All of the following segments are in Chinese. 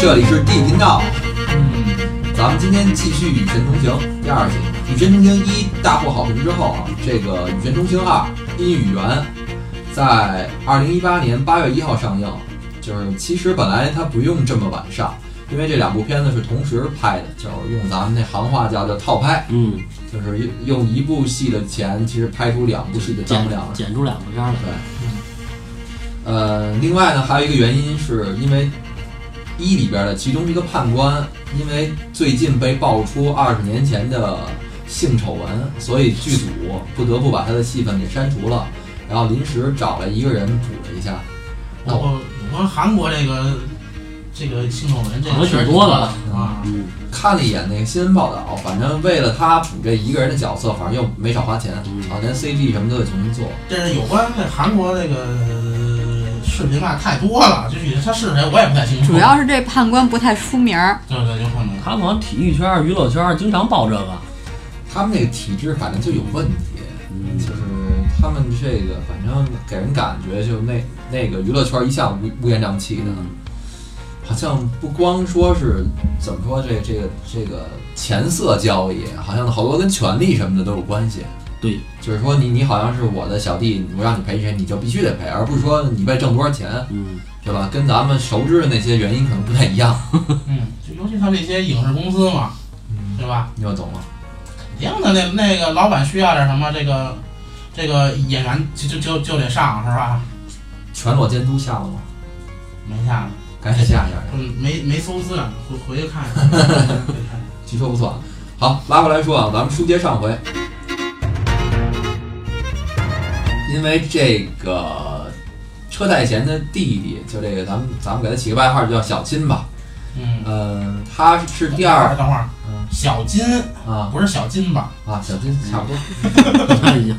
这里是 D 频道。嗯，咱们今天继续《与神同行》第二集。《与神同行一》大获好评之后啊，这个《与神同行二：阴与缘》在二零一八年八月一号上映。就是其实本来它不用这么晚上，因为这两部片子是同时拍的，就是用咱们那行话叫叫套拍，嗯，就是用用一部戏的钱，其实拍出两部戏的张量来。剪出两部片儿来。对，呃，另外呢，还有一个原因是因为一里边的其中一个判官，因为最近被爆出二十年前的性丑闻，所以剧组不得不把他的戏份给删除了，然后临时找了一个人补了一下。那我我我说韩国这个这个性丑闻这个好像挺多的了啊，嗯，看了一眼那个新闻报道，反正为了他补这一个人的角色，反正又没少花钱，嗯啊，连 CG 什么都得重新做。这是有关这韩国那个视频啊太多了，具体他是谁我也不太清楚。主要是这判官不太出名儿，对对有可能。他们好像体育圈、娱乐圈儿经常报这个。他们那个体制反正就有问题，嗯就是他们这个反正给人感觉就那那个娱乐圈一向乌乌烟瘴气的，好像不光说是怎么说这这个这个钱色交易，好像好多跟权力什么的都有关系。对，就是说你你好像是我的小弟，我让你赔谁你就必须得赔，而不是说你为挣多少钱，嗯，对吧？跟咱们熟知的那些原因可能不太一样。嗯，就尤其他那些影视公司嘛，对吧？你又懂了？肯定的，那那个老板需要点什么，这个这个演员就就就就得上，是吧？全裸监督下了吗？没下呢，赶紧下一下。嗯，没没搜资料，回回去看一下。回去看据说不错。好，拉回来说啊，咱们书接上回，因为这个车太贤的弟弟，就这个咱们咱们给他起个外号叫小金吧。嗯，呃，他是第二等会儿，嗯小金啊不是小金吧？啊，小金差不多。哎呀，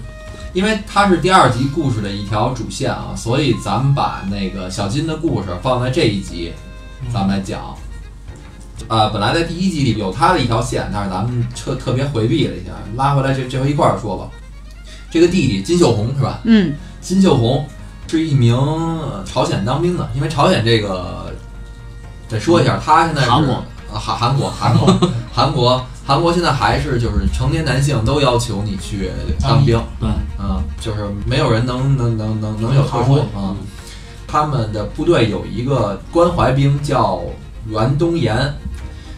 因为他是第二集故事的一条主线啊，所以咱们把那个小金的故事放在这一集，咱们来讲。呃，本来在第一集里有他的一条线，但是咱们特特别回避了一下，拉回来这这回一块儿说吧。这个弟弟金秀红是吧？嗯，金秀红是一名呃朝鲜当兵的，因为朝鲜这个得说一下，他现在是韩国啊韩韩国韩国韩国韩国现在还是就是成年男性都要求你去当兵，对，啊，就是没有人能能能能能有特殊啊。他们的部队有一个关怀兵叫袁东岩，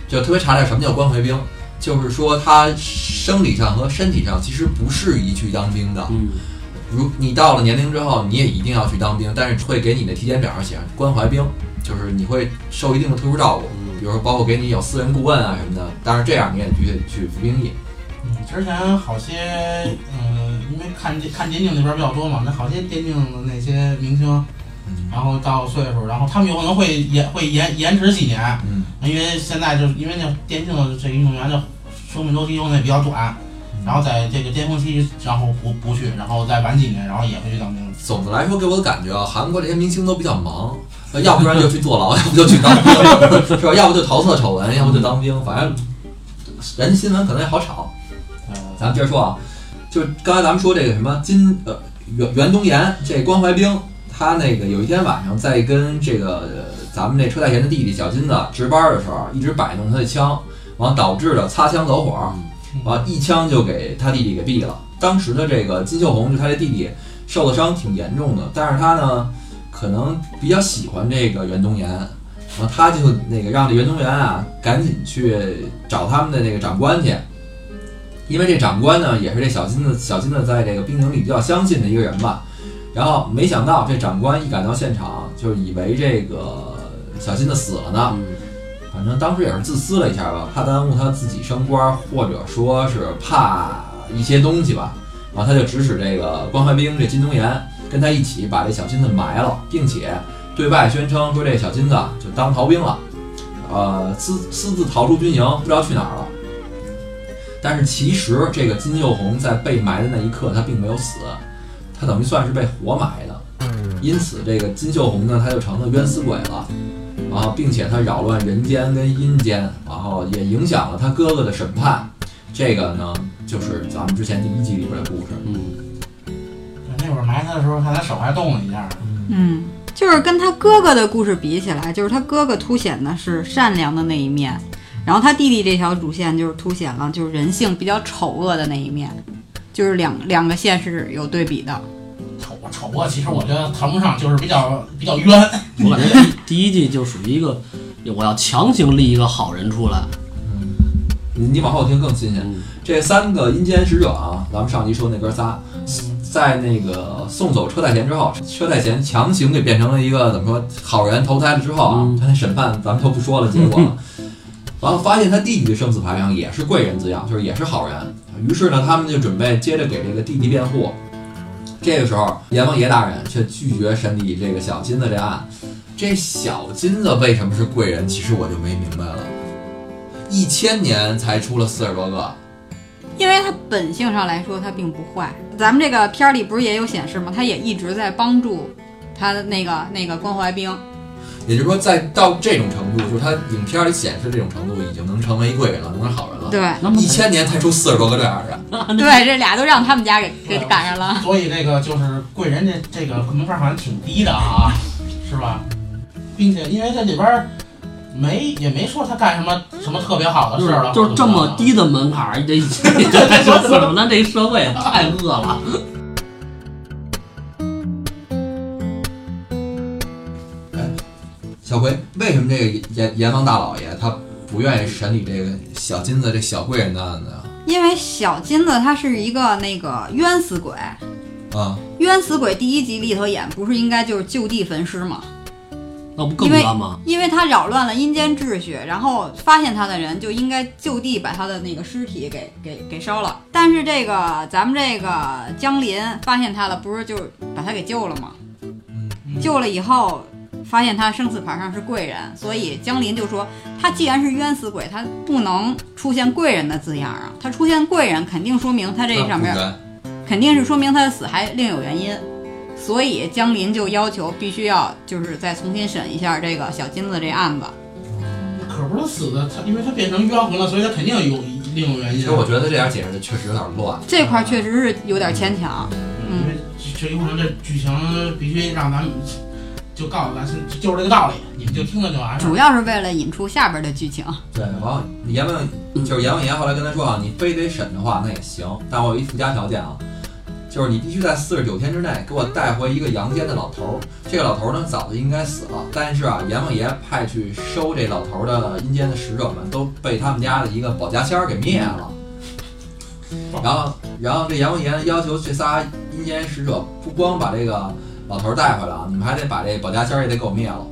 就特别查查什么叫关怀兵，就是说他生理上和身体上其实不适宜去当兵的。嗯，如你到了年龄之后，你也一定要去当兵，但是会给你的体检表上写上关怀兵，就是你会受一定的特殊照顾，比如说包括给你有私人顾问啊什么的。但是这样你也必须得去服兵役。嗯，之前好些，嗯、因为看看电竞那边比较多嘛，那好些电竞的那些明星，嗯然后到岁数，然后他们有可能会延会延延迟几年，嗯，因为现在就是因为那电竞的这个运动员的生命周期用的也比较短，然后在这个巅峰期，然后不不去，然后再晚几年，然后也会去当兵。总的来说，给我的感觉啊，韩国这些明星都比较忙，呃要不然就去坐牢，要不就去当兵，是吧？要不就桃色丑闻，要不就当兵，反正人家新闻可能也好炒。呃，咱们接着说啊，就是刚才咱们说这个什么金呃袁袁东岩这关怀兵，他那个有一天晚上在跟这个、呃咱们这车太贤的弟弟小金子值班的时候，一直摆弄他的枪，完导致了擦枪走火，完一枪就给他弟弟给毙了。当时的这个金秀红就他这弟弟受的伤挺严重的，但是他呢可能比较喜欢这个袁东岩，然后他就那个让这袁东岩啊赶紧去找他们的那个长官去。因为这长官呢，也是这小金子小金子在这个兵营里比较相信的一个人吧。然后没想到这长官一赶到现场，就以为这个小金子死了呢。嗯反正当时也是自私了一下吧，怕耽误他自己升官，或者说是怕一些东西吧。然后他就指使这个关怀兵这金东岩跟他一起把这小金子埋了，并且对外宣称说这小金子就当逃兵了，呃，私私自逃出军营，不知道去哪儿了。但是其实这个金秀红在被埋的那一刻，他并没有死，他等于算是被活埋的。因此，这个金秀红呢，他就成了冤死鬼了。然后，并且他扰乱人间跟阴间，然后也影响了他哥哥的审判。这个呢，就是咱们之前第一季里边的故事。嗯，那会儿埋他的时候，看他手还动了一下。嗯，就是跟他哥哥的故事比起来，就是他哥哥凸显的是善良的那一面，然后他弟弟这条主线就是凸显了就是人性比较丑恶的那一面，就是两两个线是有对比的。丑啊丑啊！其实我觉得谈不上，就是比较比较冤。我感觉第第一季就属于一个，我要强行立一个好人出来。嗯你往后听更新鲜。嗯，这三个阴间使者啊，咱们上集说那哥仨，在那个送走车太贤之后，车太贤强行给变成了一个怎么说好人投胎了之后啊，嗯他那审判咱们就不说了结果 完了。然后发现他弟弟的生死牌上也是贵人字样，就是也是好人。于是呢，他们就准备接着给这个弟弟辩护。这个时候，阎王爷大人却拒绝审理这个小金子这案。这小金子为什么是贵人？其实我就没明白了。一千年才出了四十多个，因为他本性上来说他并不坏，咱们这个片儿里不是也有显示吗？他也一直在帮助他的那个那个关怀兵。也就是说，在到这种程度，就是他影片里显示这种程度，已经能成为贵人了，能是好人了。对那么一千年才出四十多个这样的，对，这俩都让他们家给给赶上了。所以这个就是贵人这这个门槛好像挺低的啊，是吧？并且因为这里边儿没也没说他干什么什么特别好的事儿了，就是这么低的门槛儿，这 这这太说死了，咱这社会太恶了。小葵，为什么这个阎阎王大老爷他不愿意审理这个小金子这小贵人的案子啊？因为小金子他是一个那个冤死鬼，啊，冤死鬼第一集里头演不是应该就是就地焚尸吗？那不更乱吗？因为他扰乱了阴间秩序，然后发现他的人就应该就地把他的那个尸体给给给烧了。但是这个咱们这个江林发现他了，不是就把他给救了吗？救了以后，发现他生死牌上是贵人，所以江林就说，他既然是冤死鬼，他不能出现贵人的字样啊。他出现贵人，肯定说明他这上面肯定是说明他的死还另有原因，所以江林就要求必须要就是再重新审一下这个小金子这案子。可不是死的，他因为他变成冤魂了，所以他肯定有另有原因。其实我觉得这点解释的确实有点乱。这块儿确实是有点牵强。嗯，因为这有可能这剧情必须让咱们就告诉咱是就是这个道理，你们就听了就完事儿。主要是为了引出下边的剧情。对，完了，阎王就是阎王爷后来跟他说啊，你非得审的话那也行，但我有一附加条件啊，就是你必须在四十九天之内给我带回一个阳间的老头儿。这个老头儿呢早就应该死了，但是啊，阎王爷派去收这老头儿的阴间的使者们都被他们家的一个保家仙儿给灭了。然后，然后这阎王爷要求这仨阴间使者不光把这个老头带回来啊，你们还得把这保家仙儿也得给我灭了，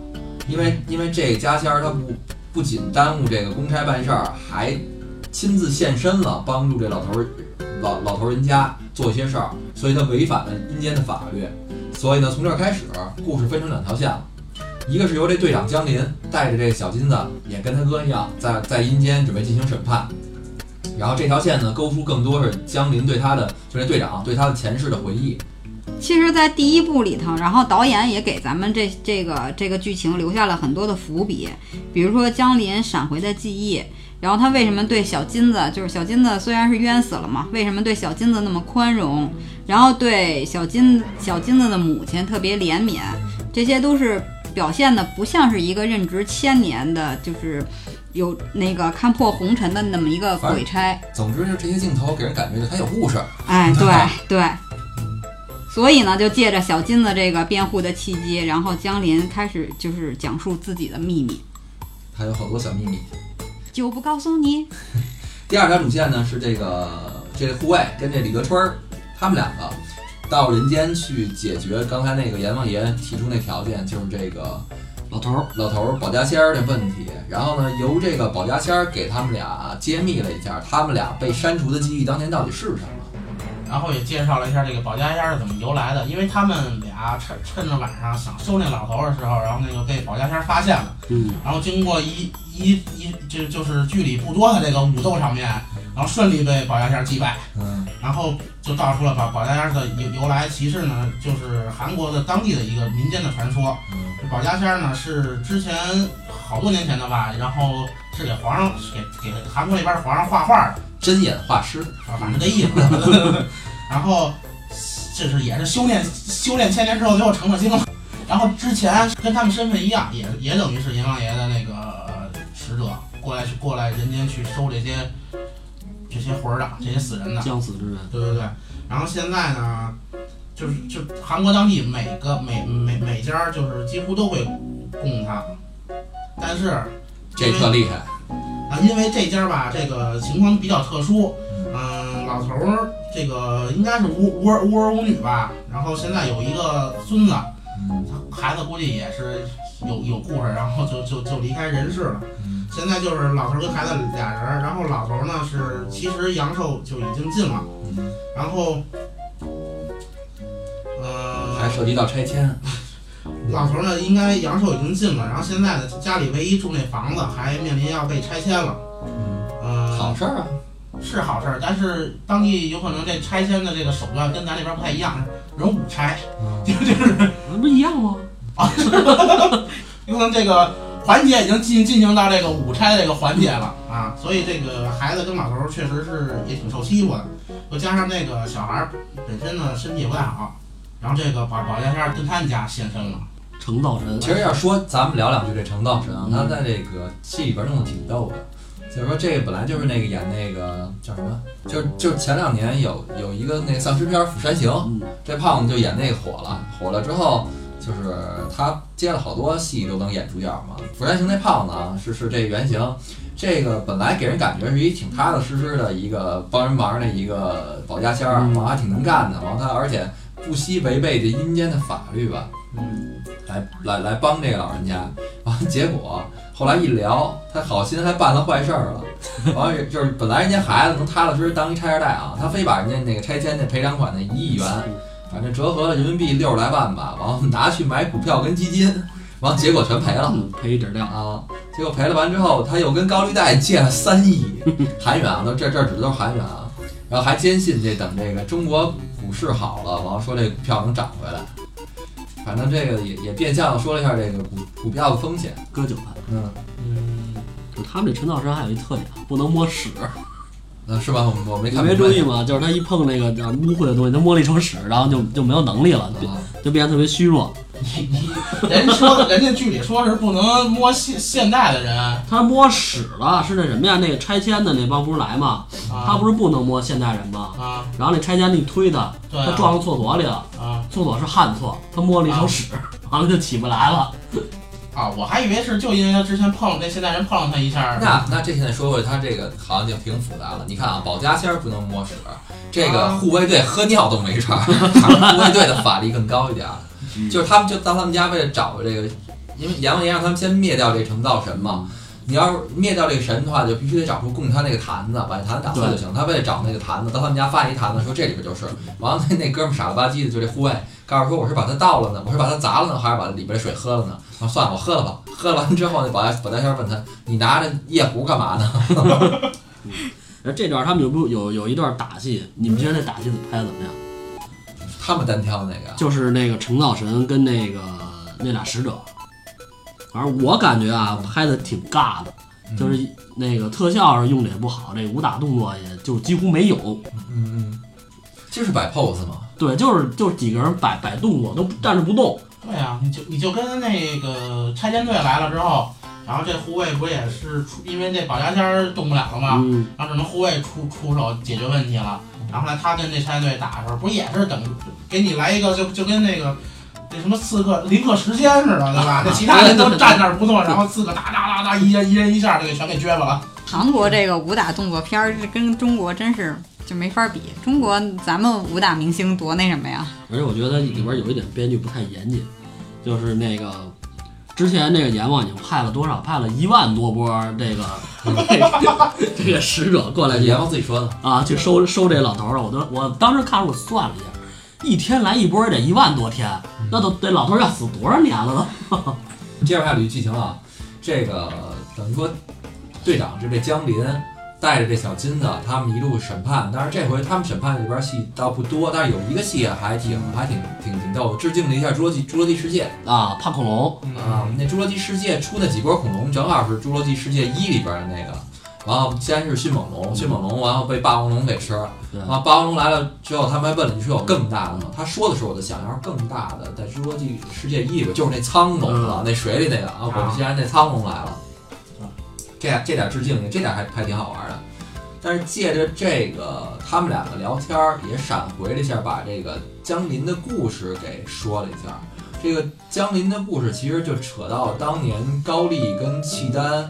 因为因为这家仙儿他不不仅耽误这个公差办事儿，还亲自现身了，帮助这老头儿老老头人家做一些事儿，所以他违反了阴间的法律。所以呢，从这儿开始，故事分成两条线了。一个是由这队长江林带着这小金子，也跟他哥一样，在在阴间准备进行审判。然后这条线呢，勾出更多是江林对他的，就这队长对他的前世的回忆。其实，在第一部里头，然后导演也给咱们这这个这个剧情留下了很多的伏笔，比如说江林闪回的记忆，然后他为什么对小金子，就是小金子虽然是冤死了嘛，为什么对小金子那么宽容，然后对小金小金子的母亲特别怜悯，这些都是表现的不像是一个任职千年的，就是有那个看破红尘的那么一个鬼差。总之，就这些镜头给人感觉就他有故事。哎，对对，所以呢，就借着小金子这个辩护的契机，然后江林开始就是讲述自己的秘密，他有好多小秘密。就不告诉你。第二条主线呢是这个这个护卫跟这李德春儿，他们两个到人间去解决刚才那个阎王爷提出那条件，就是这个老头儿，老头儿保家仙儿的问题。然后呢，由这个保家仙儿给他们俩揭秘了一下，他们俩被删除的记忆当年到底是什么。然后也介绍了一下这个保家仙儿是怎么由来的，因为他们俩趁趁着晚上想收那老头儿的时候，然后那个被保家仙儿发现了，嗯，然后经过一一一就就是距离不多的这个武斗场面，然后顺利被保家仙儿击败，嗯。然后就道出了保保家仙儿的由由来，其实呢就是韩国的当地的一个民间的传说。嗯。这保家仙儿呢是之前好多年前的吧，然后是给皇上给给韩国那边皇上画画的。针眼画师，啊，反正这意思。然后就是也是修炼修炼千年之后，最后成了精了。然后之前跟他们身份一样，也也等于是阎王爷的那个使者，过来去过来人间去收这些这些魂儿的这些死人的。将死之人，对对对。然后现在呢，就是就韩国当地每个每每每家儿就是几乎都会供他，但是这特厉害。啊，因为这家吧，这个情况比较特殊，嗯，老头儿这个应该是无无儿无儿无女吧，然后现在有一个孙子，嗯孩子估计也是有有故事，然后就就就离开人世了。嗯现在就是老头儿跟孩子俩人儿，然后老头儿呢是其实阳寿就已经尽了，嗯，然后，呃，还涉及到拆迁。老头儿呢应该阳寿已经尽了，然后现在呢家里唯一住那房子还面临要被拆迁了，嗯，嗯、好事儿啊。是好事儿，但是当地有可能这拆迁的这个手段跟咱这边不太一样，人五拆，嗯就就是那不一样吗？啊，因为这个环节已经进进行到这个五拆这个环节了啊，所以这个孩子跟老头儿确实是也挺受欺负的，又加上那个小孩儿本身呢身体也不太好，然后这个保保家仙儿跟他们家现身了，成道神，其实要说，咱们聊两句这成道神啊，嗯。他在这个戏里边弄的挺逗的。就是说，这个本来就是那个演那个叫什么，就就前两年有有一个那丧尸片《釜山行》，嗯，这胖子就演那个火了，火了之后，就是他接了好多戏都能演主角嘛。《釜山行》那胖子啊，是是这原型，这个本来给人感觉是一挺踏踏实实的一个帮人忙的一个保家仙儿，嗯。完还挺能干的，完他而且不惜违背这阴间的法律吧，嗯，来来来帮这个老人家，完了结果后来一聊，他好心还办了坏事儿了，完了就是本来人家孩子能踏踏实实当一拆二代啊，他非把人家那个拆迁那赔偿款那一亿元，反正折合了人民币六十来万吧，完了拿去买股票跟基金，完了结果全赔了。嗯，赔一点量，啊，结果赔了完之后，他又跟高利贷借了三亿 韩元啊，都这这指的都是韩元啊，然后还坚信这等这个中国股市好了，完了说这股票能涨回来，反正这个也也变相说了一下这个股股票的风险，割韭菜。嗯，嗯，就他们这陈道生还有一特点，不能摸屎，呃是吧？我我没看没注意嘛？就是他一碰那个叫污秽的东西，他摸了一成屎，然后就就没有能力了，就啊，就变得特别虚弱。你 你人说人家剧里说是不能摸现现代的人他摸屎了，是那什么呀？那个拆迁的那帮不是来吗？啊，他不是不能摸现代人吗？啊，然后那拆迁的一推他，对啊他撞到厕所里了，啊厕所是旱厕，他摸了一手屎，完了就起不来了。啊，我还以为是就因为他之前碰了那现代人碰了他一下，那那这现在说回他这个好像就挺复杂了。你看啊，保家仙儿不能摸屎，这个啊护卫队喝尿都没事儿，反 正护卫队的法力更高一点儿。就是他们就到他们家为了找这个，因为阎王爷让他们先灭掉这成道神嘛。你要是灭掉这个神的话，就必须得找出供他那个坛子，把那坛子打碎就行。他为了找那个坛子，到他们家发现一坛子，说这里边就是。完了，那那哥们儿傻了吧唧的，就这护卫告诉说我是把它倒了呢，我是把它砸了呢，还是把里边的水喝了呢？说，算了，我喝了吧。喝了完之后，那保家保家仙儿问他，你拿着夜壶干嘛呢？而这段他们有不有有一段打戏，你们觉得那打戏拍的怎么样？他们单挑那个，就是那个成道神跟那个那俩使者，反正我感觉啊，拍的挺尬的，就是那个特效是用的也不好，这武打动作也就几乎没有。嗯嗯，就是摆 pose 嘛。对，就是就是几个人摆摆动作都站着不动，对呀、你就你就跟那个拆迁队来了之后，然后这护卫不也是出，因为这保家仙儿动不了了吗？嗯，然后只能护卫出出手解决问题了。然后后来他跟这拆迁队打的时候，不也是等给你来一个就就跟那个那什么刺客临刻时间似的，对吧？那其他人都站那儿不动，然后刺客哒哒哒哒一人一人一下就给全给撅巴了。韩国这个武打动作片儿是跟中国真是就没法比。中国咱们武打明星多那什么呀？而且我觉得里边有一点编剧不太严谨，就是那个之前那个阎王已经派了多少？派了一万多波这个 这个使者过来阎王自己说的，啊，去收收这老头儿了。我都我当时看着我算了一下，一天来一波得一万多天，那都这老头儿要死多少年了都？接着还有一剧情啊，这个等于说队长是这江林带着这小金子，他们一路审判。但是这回他们审判里边戏倒不多，但是有一个戏还挺还挺挺挺逗，致敬了一下《侏罗纪侏罗纪世界》啊，胖恐龙，啊。那《侏罗纪世界》出那几波恐龙，正好是《侏罗纪世界一》里边的那个。然后先是迅猛龙，迅猛龙，然后被霸王龙给吃然后霸王龙来了之后，他们还问了：“你说有更大的吗？”他说的时候，我就想，要是更大的，在《侏罗纪世界一》里边就是那苍龙了，那水里那个啊，我们既然那苍龙来了，这这点致敬，这点还还挺好玩的。但是借着这个，他们两个聊天儿，也闪回了一下，把这个江林的故事给说了一下。这个江林的故事其实就扯到当年高丽跟契丹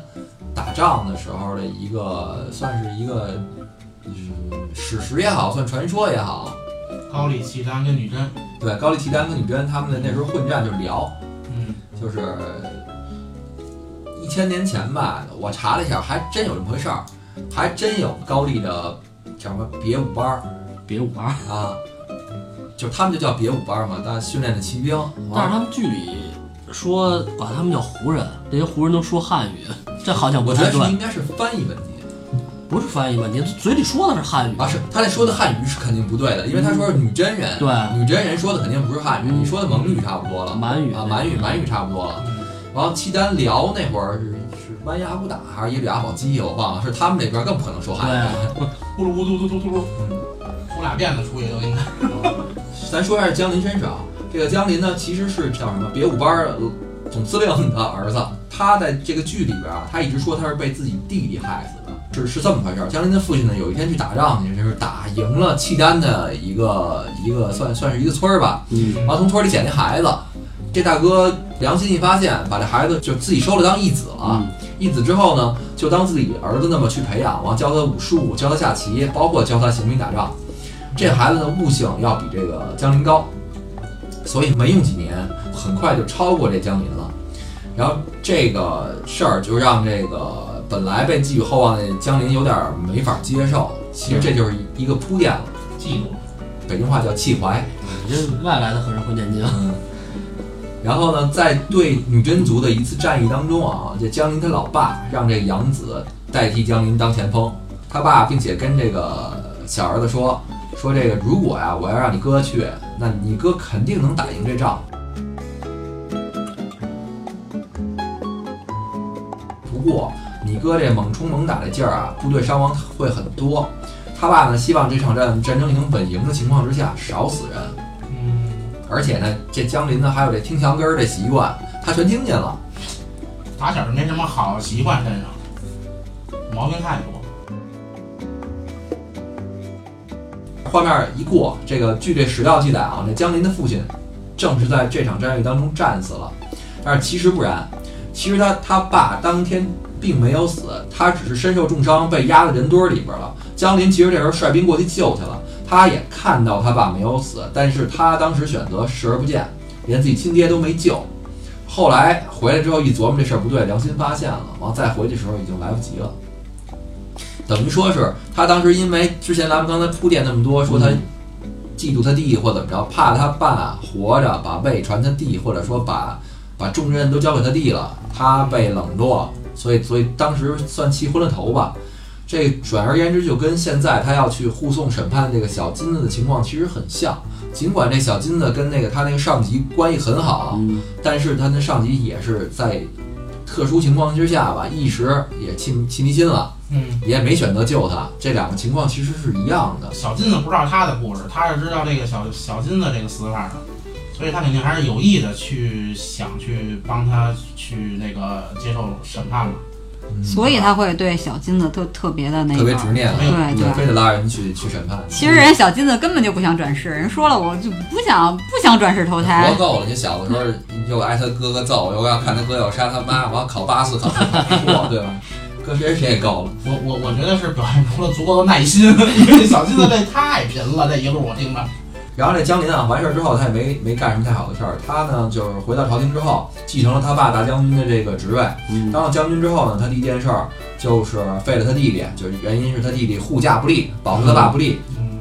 打仗的时候的一个，算是一个，嗯，史实也好，算传说也好。高丽、契丹跟女真，对，高丽契丹跟女真他们的那时候混战就是聊，嗯，就是一千年前吧，我查了一下，还真有这么回事儿，还真有高丽的叫什么别武班儿别武班儿。啊，就他们就叫别武班儿嘛，但训练的骑兵。但是他们剧里说管他们叫胡人，这些胡人都说汉语，这好像不我觉得是应该是翻译问题不是翻译问题，嘴里说的是汉语啊，是他那说的汉语是肯定不对的，因为他说是女真人，对女真人说的肯定不是汉语，嗯你说的蒙语差不多了，满语啊，满语满语差不多了。然后契丹辽那会儿是是完颜阿骨打还是耶律阿保机，我忘了，是他们那边更不可能说汉语。咕噜呼噜嘟嘟嘟噜，出俩辫子出去都应该。咱说一下江林身上，这个江林呢，其实是叫什么别武班儿总司令的儿子。他在这个剧里边啊，他一直说他是被自己弟弟害死的，是是这么回事儿。江林的父亲呢，有一天去打仗去，就是打赢了契丹的一个一个算算是一个村儿吧，嗯然后从村里捡那孩子。这大哥良心一发现，把这孩子就自己收了当义子了。嗯义子之后呢，就当自己儿子那么去培养，完教他武术，教他下棋，包括教他行兵打仗。这孩子的悟性要比这个江林高，所以没用几年，很快就超过这江林了。然后这个事儿就让这个本来被寄予厚望的江林有点没法接受。其实这就是一个铺垫了，嫉妒，北京话叫气怀。你这外来的和尚会念经，嗯，然后呢，在对女真族的一次战役当中啊，这江林他老爸让这养子代替江林当前锋，他爸并且跟这个小儿子说说这个如果呀我要让你哥去，那你哥肯定能打赢这仗。不过你哥这猛冲猛打的劲儿啊，部队伤亡会很多。他爸呢希望这场战战争已经稳赢的情况之下少死人。嗯，而且呢，这江林呢还有这听墙根儿这习惯，他全听见了。打小就没什么好习惯，身上毛病太多。画面一过，这个据这史料记载啊，这江林的父亲正是在这场战役当中战死了。但是其实不然，其实他他爸当天并没有死，他只是身受重伤，被压在人堆儿里边了。江林其实这时候率兵过去救去了，他也看到他爸没有死，但是他当时选择视而不见，连自己亲爹都没救。后来回来之后一琢磨这事儿不对，良心发现了，完再回去的时候已经来不及了。等于说是他当时因为之前咱们刚才铺垫那么多，说他嫉妒他弟或怎么着，怕他爸活着把位传他弟，或者说把把重任都交给他弟了，他被冷落，所以所以当时算气昏了头吧。这转而言之，就跟现在他要去护送审判这个小金子的情况其实很像。尽管这小金子跟那个他那个上级关系很好，嗯，但是他那上级也是在特殊情况之下吧，一时也气气迷心了，嗯，也没选择救他。这两个情况其实是一样的。小金子不知道他的故事，他是知道这个小小金子这个死法的，所以他肯定还是有意的去想去帮他去那个接受审判嘛。所以他会对小金子特特别的那个，特别执念，对对，非。得拉人去去审判。其实人小金子根本就不想转世，人说了我就不想不想转世投胎活胎。够了，你小的时候又挨他哥哥揍，又要看他哥要杀他妈，我要考八次考过，对吧？搁谁谁也够了。我我我觉得是表现出了足够的耐心，因为这小金子这太贫了，这一路我听着。然后这江林啊，完事儿之后他也没没干什么太好的事儿，他呢就是回到朝廷之后，继承了他爸大将军的这个职位。嗯当了将军之后呢，他第一件事儿就是废了他弟弟，就是原因是他弟弟护驾不力，保护他爸不力。嗯，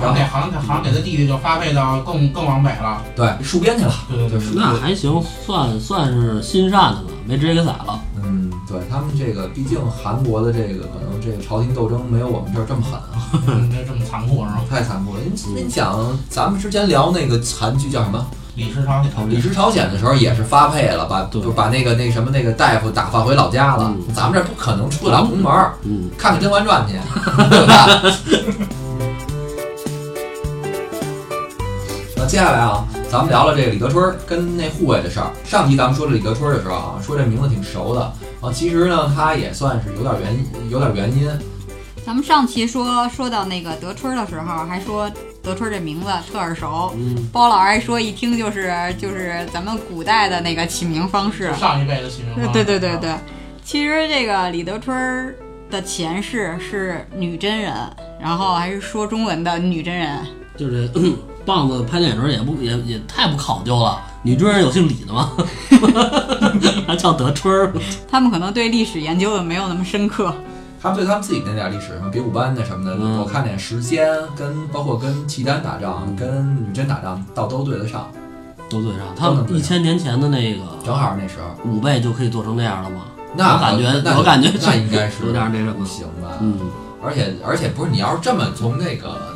然后给好像给好像给他弟弟就发配到更更往北了。对，戍边去了。对对对，就是那还行，算算是心善的了，没直接给宰了。嗯，对他们这个，毕竟韩国的这个可能这个朝廷斗争没有我们这儿这么狠啊，嗯这这么残酷是吧？太残酷了。你你想，咱们之前聊那个韩剧叫什么李氏朝鲜，《李氏朝鲜》的时候，也是发配了，把就把那个那什么那个大夫打发回老家了。嗯咱们这儿不可能出得了红门儿，嗯，看看《甄嬛传》去，对吧？那接下来啊，咱们聊聊这个李德春儿跟那护卫的事儿。上集咱们说这李德春儿的时候啊，说这名字挺熟的啊，其实呢，他也算是有点原因，有点原因。咱们上期说说到那个德春儿的时候，还说德春儿这名字特耳熟。嗯，包老师还说一听就是就是咱们古代的那个起名方式。上一辈的起名方式对对对对，其实这个李德春儿的前世是女真人，然后还是说中文的女真人。就是 棒子拍电影时候也不也也太不考究了。女真人有姓李的吗？还叫德春儿？他们可能对历史研究的没有那么深刻。他们对他们自己那点历史，什么比武班的什么的，嗯我看点时间跟包括跟契丹打仗、跟女真打仗，倒都对得上，都对上。他们一千年前的那个正好那时候。五倍就可以做成那样了吗？那我感觉那我感觉那应该是有点那什么不行吧？嗯，而且而且不是你要是这么从那个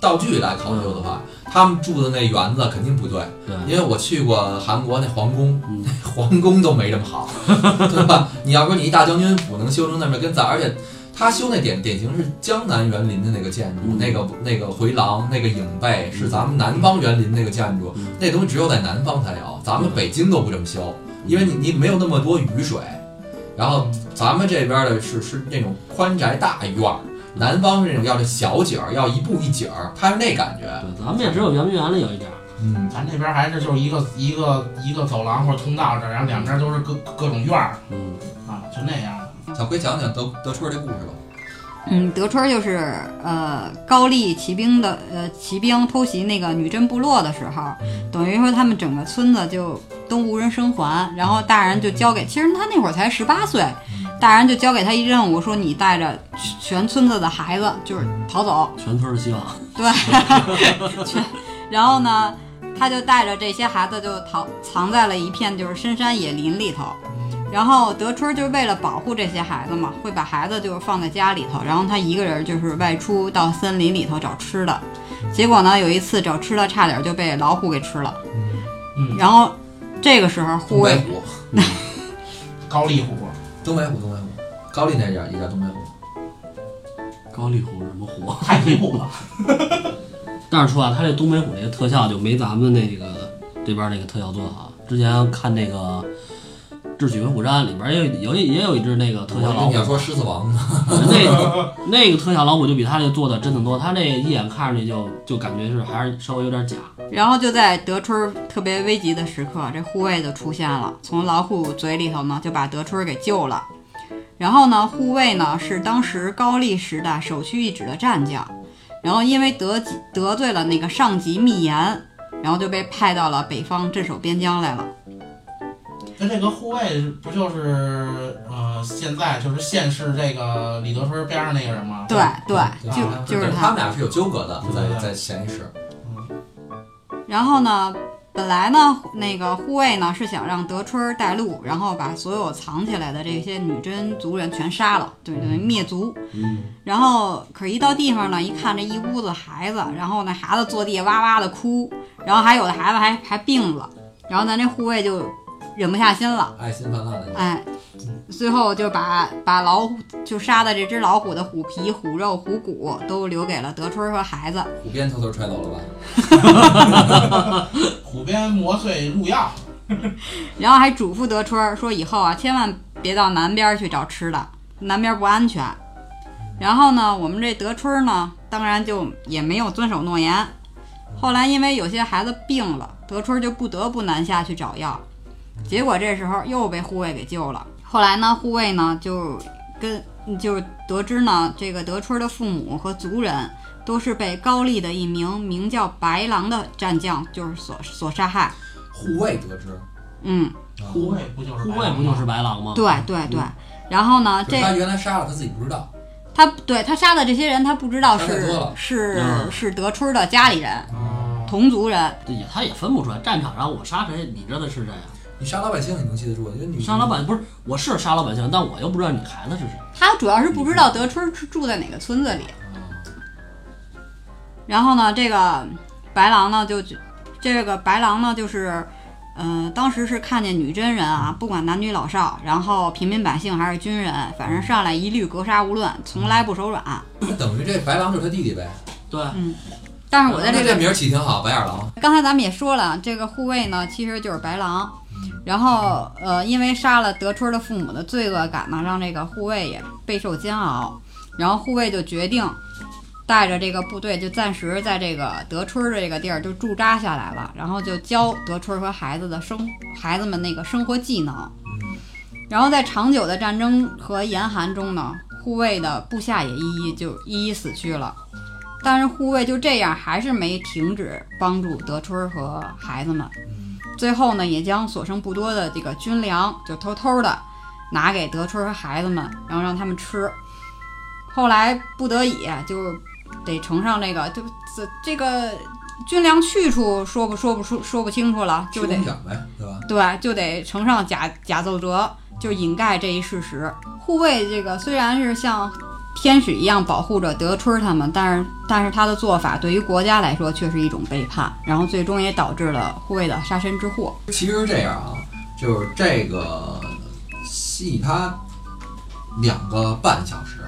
道具来考究的话，他们住的那园子肯定不对，对，因为我去过韩国那皇宫，嗯。那 皇宫都没这么好，对吧？你要说你一大将军府能修成那么跟咱，而且他修那典典型是江南园林的那个建筑，嗯。那个那个回廊那个影背是咱们南方园林那个建筑，嗯。那东西只有在南方才有，咱们北京都不这么修，因为你你没有那么多雨水，然后咱们这边的是是那种宽宅大院儿。南方是那种要这小景儿，要一步一景儿，它是那感觉。对，咱们也只有圆明园里有一点儿。嗯，咱这边还是就是一个一个一个走廊或者通道这儿，然后两边都是各各种院儿嗯，啊，就那样的。小辉讲讲德德春这故事吧。嗯，德春儿就是呃高丽骑兵的呃骑兵偷袭那个女真部落的时候，等于说他们整个村子就都无人生还，然后大人就交给，其实他那会儿才十八岁，大人就交给他一任务，说你带着全村子的孩子就是逃走，全村的希望。对，全，然后呢，他就带着这些孩子就逃藏在了一片就是深山野林里头。然后德春就是为了保护这些孩子嘛，会把孩子就是放在家里头，然后他一个人就是外出到森林里头找吃的。结果呢，有一次找吃的差点就被老虎给吃了。嗯，然后这个时候护卫东北虎，高丽虎，东北虎，东北虎，高丽那家也叫东北虎。高丽虎是什么虎？太极虎了。但是说啊，他这东北虎这个特效就没咱们那个这边那个特效做的好。之前看那个《智取威虎山》里边也有有也有一只那个特效老虎你，要说狮子王呢，那个那个特效老虎就比他这做的真的多。他那一眼看上去就就感觉是还是稍微有点假。然后就在德春特别危急的时刻，这护卫就出现了，从老虎嘴里头呢就把德春给救了。然后呢，护卫呢是当时高丽时代首屈一指的战将，然后因为得得罪了那个上级密言，然后就被派到了北方镇守边疆来了。那这个护卫不就是呃现在就是现世这个李德春边上那个人吗？对对，就啊就是他们俩是有纠葛的，在在前一世。然后呢，本来呢，那个护卫呢是想让德春带路，然后把所有藏起来的这些女真族人全杀了，对对，灭族。嗯，然后可是一到地方呢，一看这一屋子孩子，然后那孩子坐地哇哇的哭，然后还有的孩子还还病了，然后咱这护卫就忍不下心了，爱心泛滥的，哎，最后就把把老虎就杀的这只老虎的虎皮、虎肉、虎骨都留给了德春和孩子。虎鞭偷偷揣走了吧？虎鞭磨碎入药，然后还嘱咐德春儿说以后啊，千万别到南边去找吃的，南边不安全。然后呢，我们这德春儿呢，当然就也没有遵守诺言。后来因为有些孩子病了，德春儿就不得不南下去找药。结果这时候又被护卫给救了。后来呢，护卫呢就跟就是得知呢，这个德春儿的父母和族人都是被高丽的一名名叫白狼的战将就是所所杀害。护卫得知，嗯，护卫不就是护卫不就是白狼吗？对对对。然后呢，这他原来杀了他自己不知道，他对他杀的这些人，他不知道是是嗯是德春的家里人、哦，同族人。这也他也分不出来，战场上我杀谁，你知道的是谁啊？你杀老百姓你能记得住？因为你杀老百不是我是杀老百姓，但我又不知道你孩子是谁。他主要是不知道德春是住在哪个村子里。然后呢，这个白狼呢就这个白狼呢就是，嗯、当时是看见女真人啊，不管男女老少，然后平民百姓还是军人，反正上来一律格杀勿论，从来不手软。那等于这白狼就是他弟弟呗。对，嗯但是我在这个名儿起挺好，白眼狼。刚才咱们也说了，这个护卫呢其实就是白狼，然后呃，因为杀了德春的父母的罪恶感呢，让这个护卫也备受煎熬，然后护卫就决定带着这个部队就暂时在这个德春的这个地儿就驻扎下来了，然后就教德春和孩子的生孩子们那个生活技能，然后在长久的战争和严寒中呢，护卫的部下也一一就一一死去了。但是护卫就这样还是没停止帮助德春和孩子们，最后呢，也将所剩不多的这个军粮就偷偷的拿给德春和孩子们，然后让他们吃。后来不得已就得呈上这个，就这这个军粮去处说不说不出说不清楚了，就得对吧？对，就得呈上假假奏折，就掩盖这一事实。护卫这个虽然是像天使一样保护着德春他们，但是但是他的做法对于国家来说却是一种背叛，然后最终也导致了护卫的杀身之祸。其实这样啊，就是这个戏它两个半小时，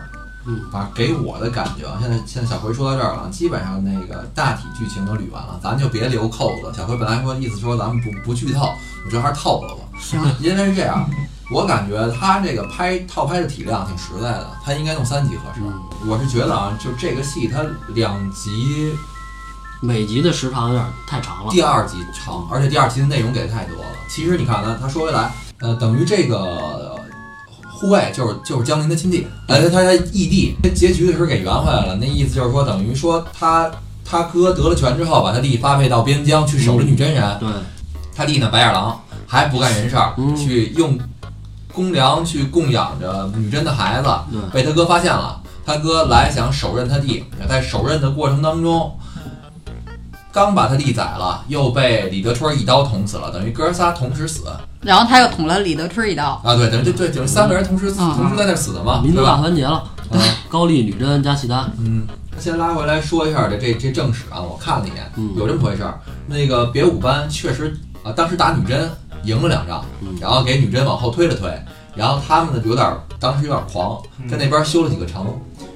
嗯，反正给我的感觉啊，现在现在小辉说到这儿了，基本上那个大体剧情都捋完了，咱就别留扣子。小辉本来说意思说咱们不不剧透，我觉得还是透了吧，行，因为是这样，我感觉他这个拍套拍的体量挺实在的，他应该弄三集合适。嗯我是觉得啊，就这个戏它两集每集的时长有点太长了。第二集长，而且第二集的内容给的太多了。其实你看呢，他说回来，呃，等于这个呃护卫就是就是江林的亲弟，呃，他他义弟，结局的时候给圆回来了。那意思就是说，等于说他他哥得了权之后，把他弟发配到边疆去守着女真人，对，他弟呢白眼狼还不干人事儿，嗯去用公粮去供养着女真的孩子，被他哥发现了，他哥来想手刃他弟，在手刃的过程当中，刚把他弟宰了，又被李德春一刀捅死了，等于哥仨同时死然后他又捅了李德春一刀，啊！对，等于这对，就是三个人同时、嗯同时在那死的嘛，民族？大团结了，啊，高丽、女真加契丹。嗯，先拉回来说一下这这这正史啊，我看了一眼，嗯有这么回事儿。那个别武班确实啊，当时打女真赢了两仗，嗯然后给女真往后推了推，然后他们呢有点儿当时有点狂，在那边修了几个城，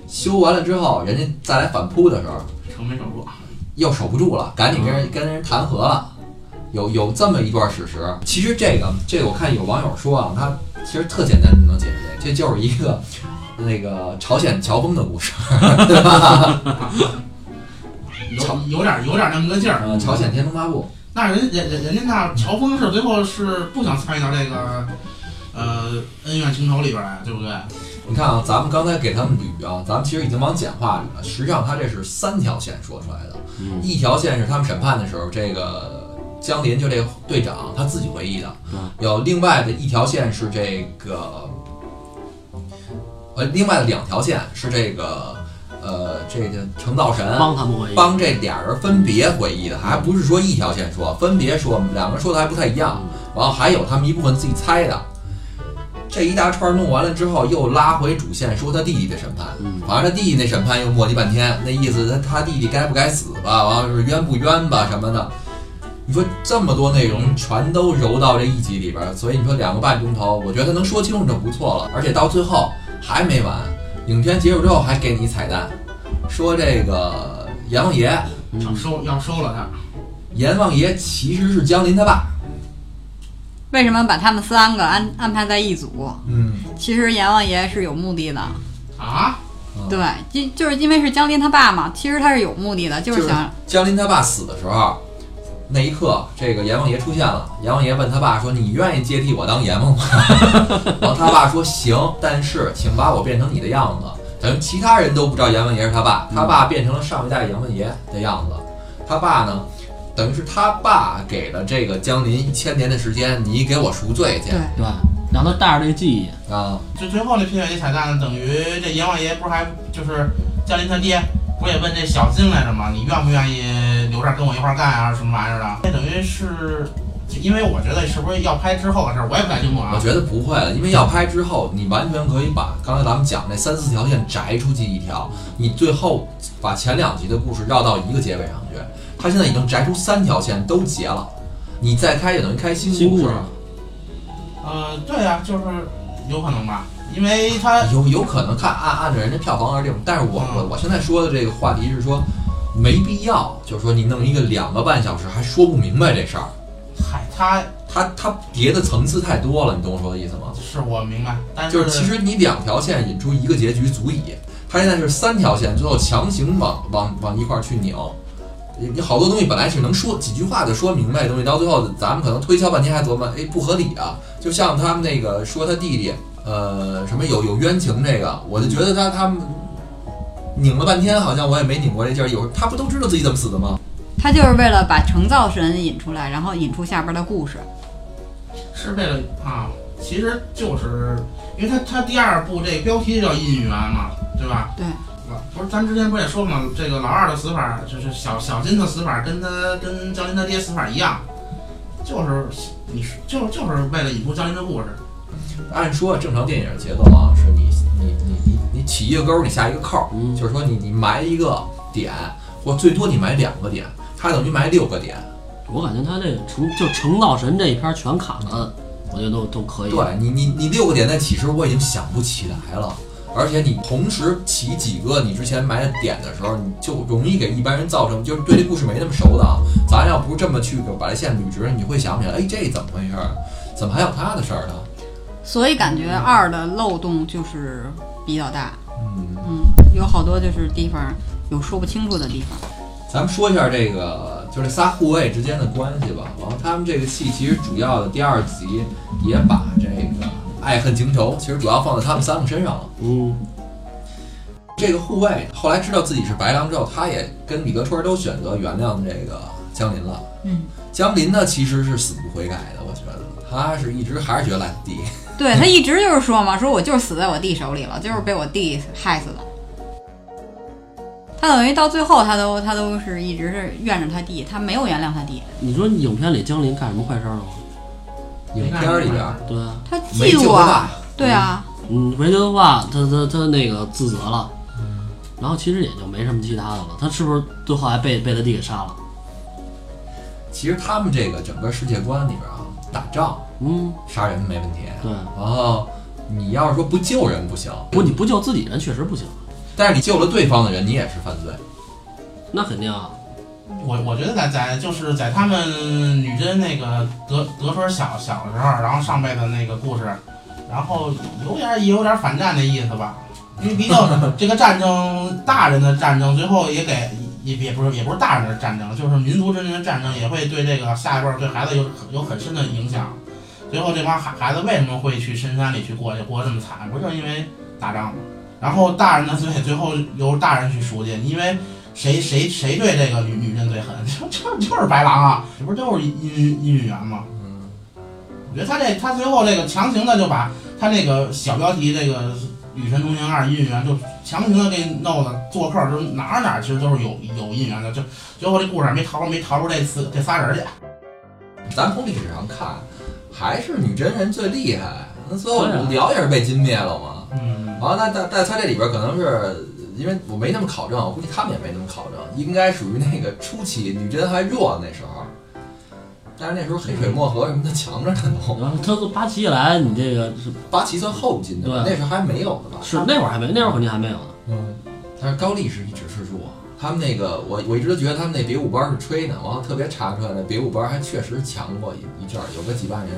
修完了之后，人家再来反扑的时候，城没守住，又守不住了，赶紧跟人跟人谈和了。有有这么一段史实，其实这个这个我看有网友说啊，他其实特简单就能解决这，这就是一个 那个朝鲜乔峰的故事，对吧？有有点有点那么个劲儿。呃，朝鲜天龙八部，那人人人人家那乔峰是最后是不想参与到这个呃恩怨情仇里边来，对不对？你看啊，咱们刚才给他们捋啊，咱们其实已经往简化捋了。实际上，他这是三条线说出来的。嗯，一条线是他们审判的时候，这个江林就这个队长他自己回忆的；有另外的一条线是这个，呃，另外的两条线是这个，呃，这个成道神帮他们回忆。帮这俩人分别回忆的，还不是说一条线说，分别说，两个人说的还不太一样。然后还有他们一部分自己猜的。这一大串弄完了之后，又拉回主线说他弟弟的审判。嗯反正他弟弟那审判又磨叽半天，那意思他他弟弟该不该死吧，完了是冤不冤吧什么的。你说这么多内容全都揉到这一集里边儿，所以你说两个半钟头，我觉得他能说清楚就不错了。而且到最后还没完，影片结束之后还给你彩蛋，说这个阎王爷，要收要收了他，阎王爷其实是江林他爸。为什么把他们三个安安排在一组？嗯，其实阎王爷是有目的的，啊，对，就就是因为是江林他爸嘛，其实他是有目的的，就是想江林他爸死的时候，那一刻，这个阎王爷出现了。阎王爷问他爸说：“你愿意接替我当阎王吗？” 然后他爸说：“行，但是请把我变成你的样子。”等于其他人都不知道阎王爷是他爸，他爸变成了上一代阎王爷的样子。他爸呢，等于是他爸给了这个江林一千年的时间，你给我赎罪去对，对，让他带着这个记忆，啊！就最后那片尾一彩蛋，等于这阎王爷不是还就是江林他爹不也问这小金来着吗？你愿不愿意留这儿跟我一块儿干啊？什么玩意儿的？这等于是，因为我觉得是不是要拍之后的事儿，我也不太清楚啊。我觉得不会了，因为要拍之后，你完全可以把刚才咱们讲那三四条线摘出去一条，你最后把前两集的故事绕到一个结尾上去。他现在已经摘出三条线都结了，你再开也等于开新故事新故事。呃，对呀、就是有可能吧，因为他有有可能看按按照人家票房而定，但是我我我现在说的这个话题是说，没必要，就是说你弄一个两个半小时还说不明白这事儿，嗨，他它它叠的层次太多了，你懂我说的意思吗？是我明白，但就是其实你两条线引出一个结局足矣，它现在是三条线，最后强行往往往一块儿去拧。你你好多东西本来是能说几句话就说明白的东西，到最后咱们可能推敲半天还琢磨，哎，不合理啊。就像他们那个说他弟弟，呃，什么有有冤情这个，我就觉得他他们拧了半天，好像我也没拧过这劲儿。有他不都知道自己怎么死的吗？他就是为了把成造神引出来，然后引出下边的故事。是为了啊，其实就是因为他他第二部这标题就叫姻缘嘛，对吧？对，不是咱之前不也说嘛，这个老二的死法就是小小金的死法跟他跟江林他爹死法一样，就是你是就就是为了引出江林的故事。按说正常电影节奏啊，是你你你你你起一个钩，你下一个扣，嗯就是说你你埋一个点，或最多你埋两个点，它等于埋六个点。我感觉他这个成就成道神这一篇全砍了，我觉得都都可以。对你你你六个点在起时，我已经想不起来了。而且你同时起几个你之前埋的点的时候，你就容易给一般人造成就是对这故事没那么熟的啊。咱要不是这么去把这线捋直，你会想不起来，哎，这怎么回事儿？怎么还有他的事儿呢？所以感觉二的漏洞就是比较大，嗯，嗯，有好多就是地方有说不清楚的地方。咱们说一下这个，就是仨护卫之间的关系吧。然后他们这个戏其实主要的第二集也把这个爱恨情仇，其实主要放在他们三个身上了。嗯，这个护卫后来知道自己是白狼之后，他也跟李德春都选择原谅这个江林了。嗯，江林呢其实是死不悔改的，我觉得他是一直还是觉得烂弟。对他一直就是说嘛，说我就是死在我弟手里了，就是被我弟害死的。他等于到最后，他都他都是一直是怨着他弟，他没有原谅他弟。你说影片里江林干什么坏事了吗？影片里边儿对啊，他嫉妒啊对啊，嗯，没的话，他他他那个自责了，然后其实也就没什么其他的了。他是不是最后还被被他弟给杀了？其实他们这个整个世界观里边啊，打仗嗯，杀人没问题，对，然后你要是说不救人不行，不，你不救自己人确实不行，但是你救了对方的人，你也是犯罪。那肯定啊。我我觉得在在就是在他们女真那个德德春小小的时候，然后上辈子那个故事，然后有点也有点反战的意思吧，因为毕竟 这个战争大人的战争，最后也给也也不是也不是大人的战争，就是民族之间的战争，也会对这个下一辈儿对孩子有有很深的影响。最后这帮孩孩子为什么会去深山里去过去过这么惨？不就是因为打仗吗？然后大人的罪最后由大人去赎去，因为谁谁谁对这个女女人最狠？就就就是白狼啊，这不是都是姻姻姻缘吗？嗯，我觉得他这他最后这个强行的就把他那个小标题这个《与神同行二姻缘》就强行的给弄的做客，就哪儿哪儿其实都是有有姻缘的，就最后这故事没逃没逃出这四这仨人去。咱从历史上看，还是女真人最厉害。那最后辽也是被金灭了嘛。嗯，然后那在在他这里边可能是因为我没那么考证，我估计他们也没那么考证，应该属于那个初期女真还弱那时候。但是那时候黑水漠河什么的强着呢都。然后他从八旗一来，你这个是八旗算后金的吧，对那时候还没有呢吧？是那会儿还没，那会儿肯定还没有呢。嗯，但是高丽是一直是弱。他们那个，我我一直都觉得他们那比武班是吹呢，完了特别查出来那比武班还确实强过一一阵儿，有个几万人。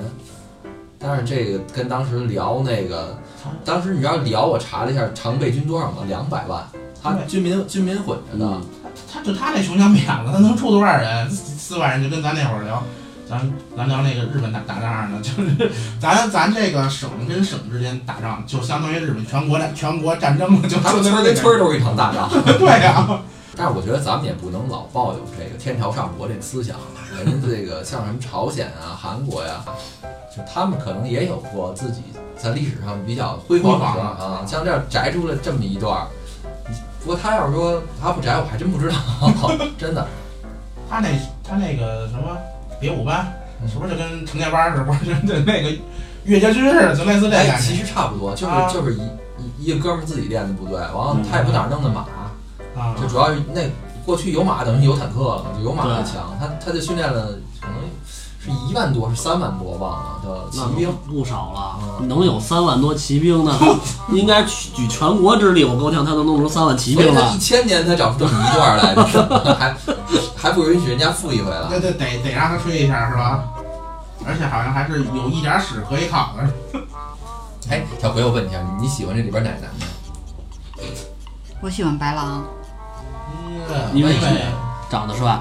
但是这个跟当时辽那个，当时你知道辽我查了一下常备军多少吗？两百万，他对军民军民混着呢。他就他那穷乡僻壤的，他能出多少人？四四万人，就跟咱那会儿聊，咱咱聊那个日本打打仗呢，就是 咱咱这个省跟省之间打仗，就相当于日本全国战全国战争了，就他们村儿跟村儿都是一场大仗。对呀、但是我觉得咱们也不能老抱有这个天朝上国这个思想，人家这个像什么朝鲜啊、韩国呀、就他们可能也有过自己在历史上比较辉煌的时候啊，像这样摘出了这么一段儿。不过他要是说他不摘，我还真不知道，真的。他那他那个什么别五班，嗯是不是就跟成建班似的？不是，就就那个岳家军似的，就类似这哎，感觉其实差不多，就是、啊就是一一一个哥们儿自己练的部队，完了他也不哪儿弄的马，啊。就主要是那过去有马等于有坦克了，就有马的强，他他就训练了是一万多，是三万多忘了的骑兵。不少了，嗯能有三万多骑兵呢，应该举全国之力，我够呛他能弄出三万骑兵了所以他一。千年才找出这么一段来，这还还不允许人家复一回了。对对，得得让他吹一下是吧？而且好像还是有一点屎可以考的。哎，小葵，我问你啊，你喜欢这里边哪男的？我喜欢白狼，因为因为长得帅，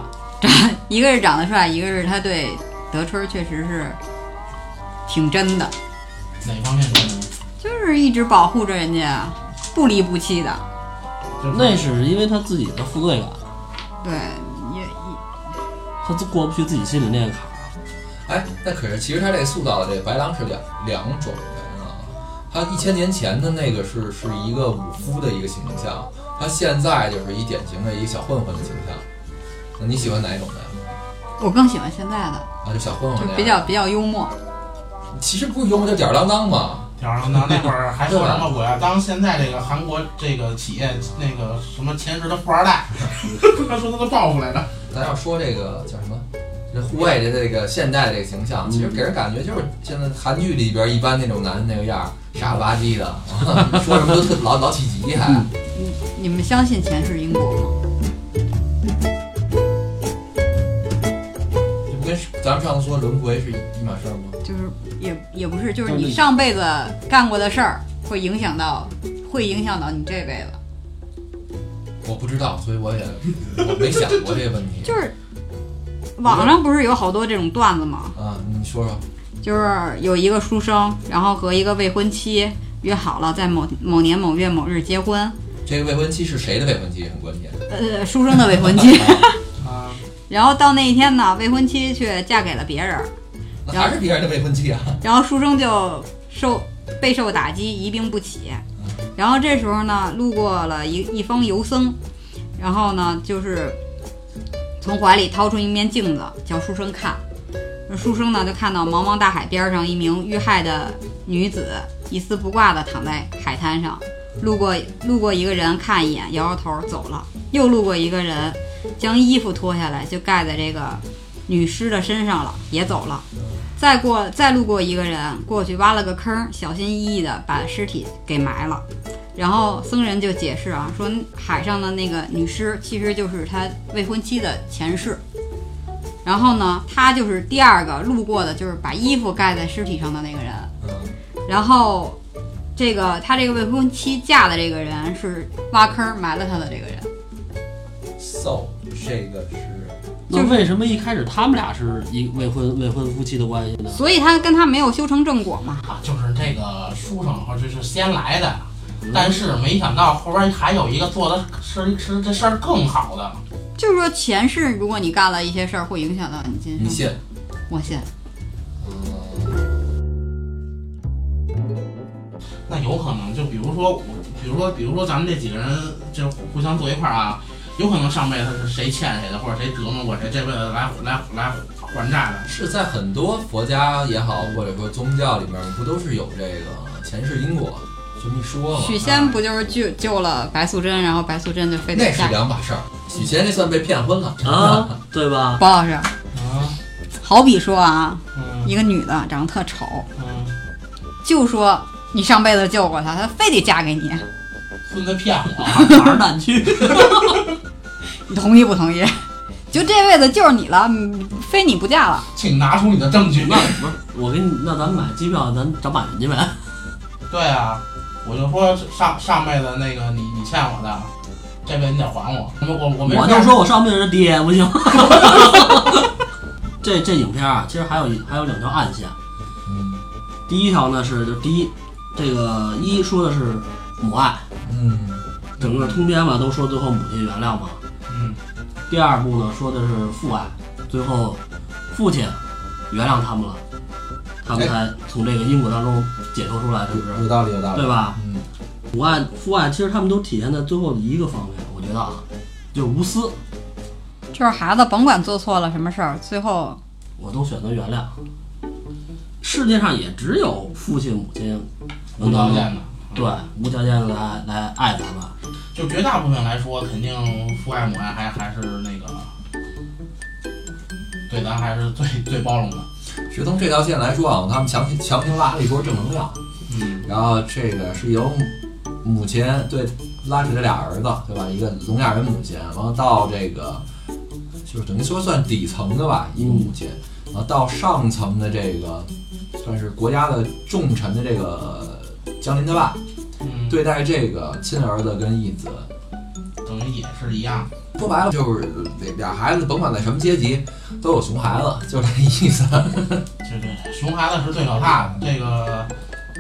一个是长得帅，一个是他对德春确实是挺真的，哪方面真的？就是一直保护着人家，不离不弃的。那是因为他自己的负罪感，对，也也他自过不去自己心里那个坎儿。哎，那可是其实他这塑造的这个白狼是两两种人啊。他一千年前的那个是是一个武夫的一个形象，他现在就是一典型的一个小混混的形象。那你喜欢哪一种的呀？我更喜欢现在的，啊，就小混混那样。就比较比较幽默。其实不是幽默，就吊儿郎当嘛。吊儿郎当那会儿还说什么我要当现在这个韩国这个企业那个什么前十的富二代，他说他的报复来着。咱要说这个叫什么？这护卫的这个现代这个形象，其实给人感觉就是现在韩剧里边一般那种男的那个样儿，傻了吧唧的，说什么都特老老起急还。你你们相信前世因果吗？跟咱们上次说轮回是一一码事儿吗？就是也也不是，就是就是你上辈子干过的事儿会影响到，会影响到你这辈子。我不知道，所以我也 我没想过这个问题。就是网上不是有好多这种段子吗？啊，你说说。就是有一个书生，然后和一个未婚妻约好了在某某年某月某日结婚。这个未婚妻是谁的未婚妻很关键。呃，书生的未婚妻。啊，然后到那一天呢，未婚妻却嫁给了别人，那还是别人的未婚妻啊。然后书生就受备受打击，一病不起。然后这时候呢，路过了一一方游僧，然后呢，就是从怀里掏出一面镜子，叫书生看。书生呢，就看到茫茫大海边上一名遇害的女子一丝不挂的躺在海滩上。路过路过一个人看一眼，摇摇头走了。又路过一个人，将衣服脱下来就盖在这个女尸的身上了，也走了。再过再路过一个人，过去挖了个坑，小心翼翼地把尸体给埋了。然后僧人就解释啊，说海上的那个女尸其实就是他未婚妻的前世。然后呢，他就是第二个路过的，就是把衣服盖在尸体上的那个人。嗯，然后，这个他这个未婚妻嫁的这个人是挖坑埋了他的这个人。so 这个是那为什么一开始他们俩是一未婚未婚夫妻的关系呢？所以他跟他没有修成正果嘛。啊，就是这个书生或者是先来的，但是没想到后边还有一个做的是是这事儿更好的。就是说前世如果你干了一些事儿，会影响到你今生。你信？我信。那有可能，就比如说，比如说，比如说咱们这几个人就互相坐一块儿啊，有可能上辈子是谁欠谁的，或者谁折磨过谁，这辈子来来来还债的。是在很多佛家也好，或者说宗教里面，不都是有这个前世因果这么一说吗？许仙不就是救救了白素贞，然后白素贞就非得那是两码事儿。许仙这算被骗婚了啊，对吧？包老师。啊，好比说啊，嗯一个女的长得特丑，嗯，就说你上辈子救过她，她非得嫁给你，孙子骗我，哪儿难去？你同意不同意？就这辈子就是你了，嗯非你不嫁了。请拿出你的证据。那不是我给你，那咱买机票，咱找马云去呗。对啊，我就说上上辈子那个你你欠我的，这辈子你得还我。我我我没我就说我上辈子是爹，不行。这这影片啊，其实还有一还有两条暗线。嗯第一条呢是，就第一，这个一说的是母爱，嗯整个通篇嘛都说最后母亲原谅嘛。第二部呢说的是父爱，最后父亲原谅他们了，他们才从这个因果当中解脱出来，是不是？有道理，有道理，对吧？嗯，母爱父爱其实他们都体现在最后的一个方面，我觉得啊，就是无私，就是孩子甭管做错了什么事儿，最后我都选择原谅。世界上也只有父亲母亲无条件的。对无条件的来来爱咱们。就绝大部分来说，肯定父爱母爱还还是那个，对咱还是最最包容的。其实从这条线来说啊，他们强行强行拉了一波正能量，嗯，然后这个是由母亲对拉扯这俩儿子，对吧？一个聋哑人母亲，然后到这个就是等于说算底层的吧，一个母亲，然后到上层的这个算是国家的重臣的这个江林他爸，嗯，对待这个亲儿子跟义子，等于也是一样。说白了就是俩孩子甭管在什么阶级，都有熊孩子，就这意思。这 这熊孩子是最可怕的。这个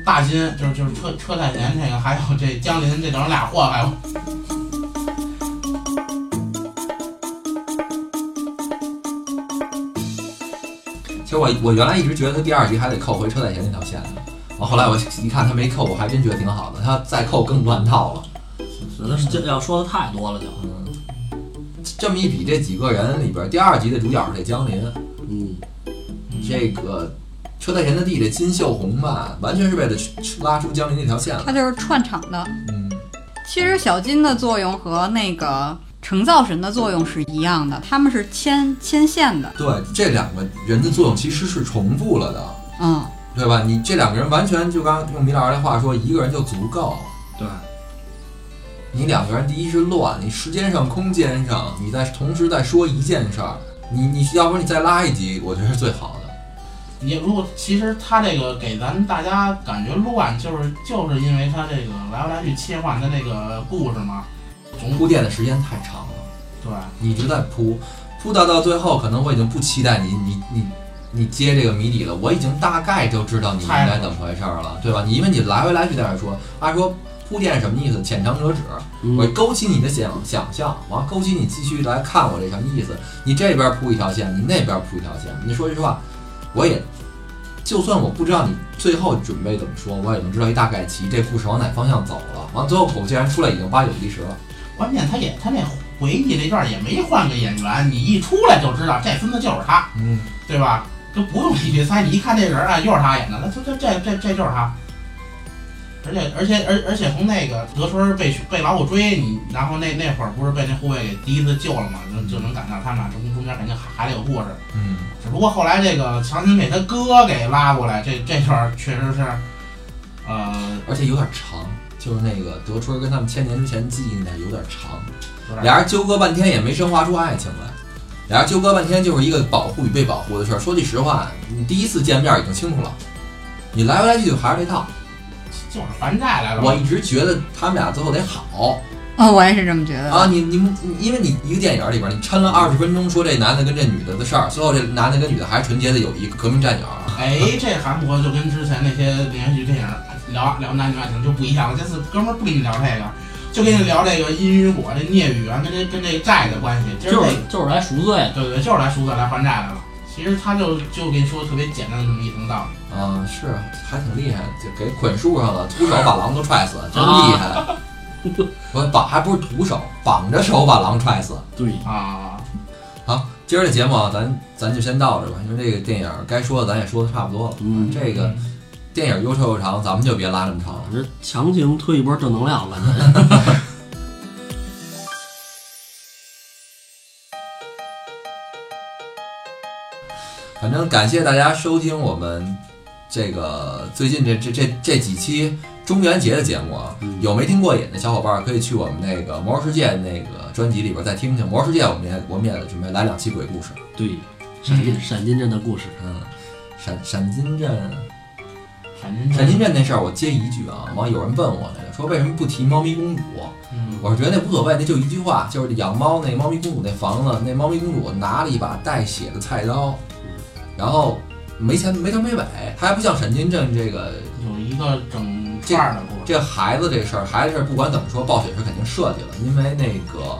大金就是就是车车太贤这个，还有这江林这等于俩祸害。其实我我原来一直觉得他第二集还得扣回车太贤那条线后来我一看他没扣，我还真觉得挺好的。他再扣更乱套了。那是这要说的太多了就，嗯，这么一比，这几个人里边，第二集的主角是这江林，嗯，这个车太贤的弟弟金秀红吧，完全是为了拉出江林那条线来。他就是串场的。嗯，其实小金的作用和那个成造神的作用是一样的，他们是牵牵线的。对，这两个人的作用其实是重复了的，嗯，对吧？你这两个人完全就刚用米老师的话说，一个人就足够。对，你两个人，第一是乱，你时间上、空间上，你在同时在说一件事儿，你你要不然你再拉一集，我觉得是最好的。你如果其实他这个给咱大家感觉乱，就是就是因为他这个来来去切换的那个故事嘛，总铺垫的时间太长了，对，你一直在铺，铺到到最后，可能我已经不期待你你你你揭这个谜底了，我已经大概就知道你应该怎么回事儿了，对吧？你因为你来回来去在那儿说，按说铺垫什么意思？浅尝辄止，嗯我勾起你的想想象，完勾起你继续来看我这什么意思？你这边铺一条线，你那边铺一条线。你说句实话，我也就算我不知道你最后准备怎么说，我也能知道一大概齐，这故事往哪方向走了。完最后口竟然出来已经八九不离十了，关键他也他那回忆那段也没换个演员，你一出来就知道这孙子就是他，嗯，对吧？就不用你去猜，你一看这人啊，又是他演的，那这这这这这就是他。而且而且而而且从那个德春被被老虎追你，然后那那会儿不是被那护卫给第一次救了嘛，就就能感到他们俩中中间肯定还还得有故事。嗯，只不过后来这个强行给他哥给拉过来，这这段确实是，呃，而且有点长，就是那个德春跟他们千年之前记忆那有点长，俩人纠葛半天也没升华出爱情来，俩人纠葛半天就是一个保护与被保护的事儿。说句实话，你第一次见面已经清楚了，你来回来去就还是那套。就是还债来了。我一直觉得他们俩最后得好哦，我也是这么觉得。啊！你你你因为你一个电影里边，你抻了二十分钟说这男的跟这女的的事儿，最后这男的跟女的还是纯洁的友谊，革命战友。哎，这韩国就跟之前那些连续剧电影聊聊男女爱情就不一样了。这次哥们儿不跟你聊这个，就跟你聊这个因与果、这孽与缘跟这跟这债的关系。今儿就是就是来赎罪的。对对，就是来赎罪来还债来了。其实他就就跟你说特别简单的这么一层道理。啊，是还挺厉害，就给捆树上了，徒手把狼都踹死，真厉害。我绑还不是徒手，绑着手把狼踹死。对，啊，好，今儿这节目啊，咱咱就先到这吧，因为这个电影该说的咱也说的差不多了。嗯这个电影又臭又长，咱们就别拉这么长了。这强行推一波正能量了。反正感谢大家收听我们这个最近这这这这几期中元节的节目啊，嗯有没听过瘾的小伙伴可以去我们那个《魔兽世界》那个专辑里边再听听。《魔兽世界》我们也我们也准备来两期鬼故事。对，闪金闪金镇的故事，嗯，闪闪金镇，闪金镇那事儿我接一句啊，完有人问我那个说为什么不提猫咪公主？嗯，我是觉得那无所谓，那就一句话，就是养猫那猫咪公主那房子，那猫咪公主拿了一把带血的菜刀，然后没前没头没尾，她还不像闪金镇这个有一个整串儿的故事。这孩子这事儿，孩子这事儿不管怎么说，暴雪是肯定设计了，因为那个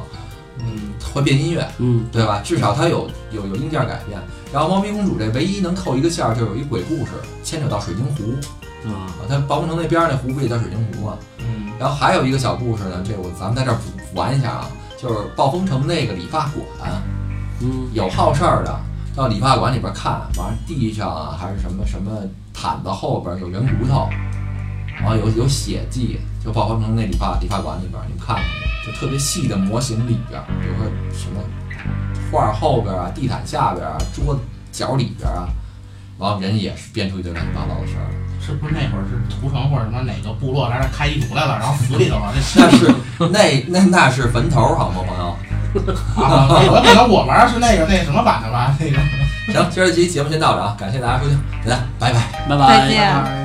嗯，会变音乐，嗯，对吧？至少它有有有硬件改变。然后猫咪公主这唯一能扣一个线儿，就是有一鬼故事牵扯到水晶湖啊，啊，它暴风城那边儿那湖不也叫水晶湖吗？嗯，然后还有一个小故事呢，这我咱们在这儿补补完一下啊，就是暴风城那个理发馆，嗯，有好事儿的到理发馆里边看，完了地上啊还是什么什么毯子后边有人骨头，然后有有血迹，就暴风城那理发理发馆里边，你们看就特别细的模型里边，比如说什么画后边啊、地毯下边啊、桌子角里边啊，完了人也是编出一堆乱七八糟的事儿。是不是那会儿是屠城或者什么哪个部落来这开一主来了，然后死里头了？这 那是那那那是坟头，好吗，朋友？啊，我可能我玩的是那个那什么版的吧？那个。行，今儿这期节目先到这啊，感谢大家收听，大家拜拜。拜再见拜拜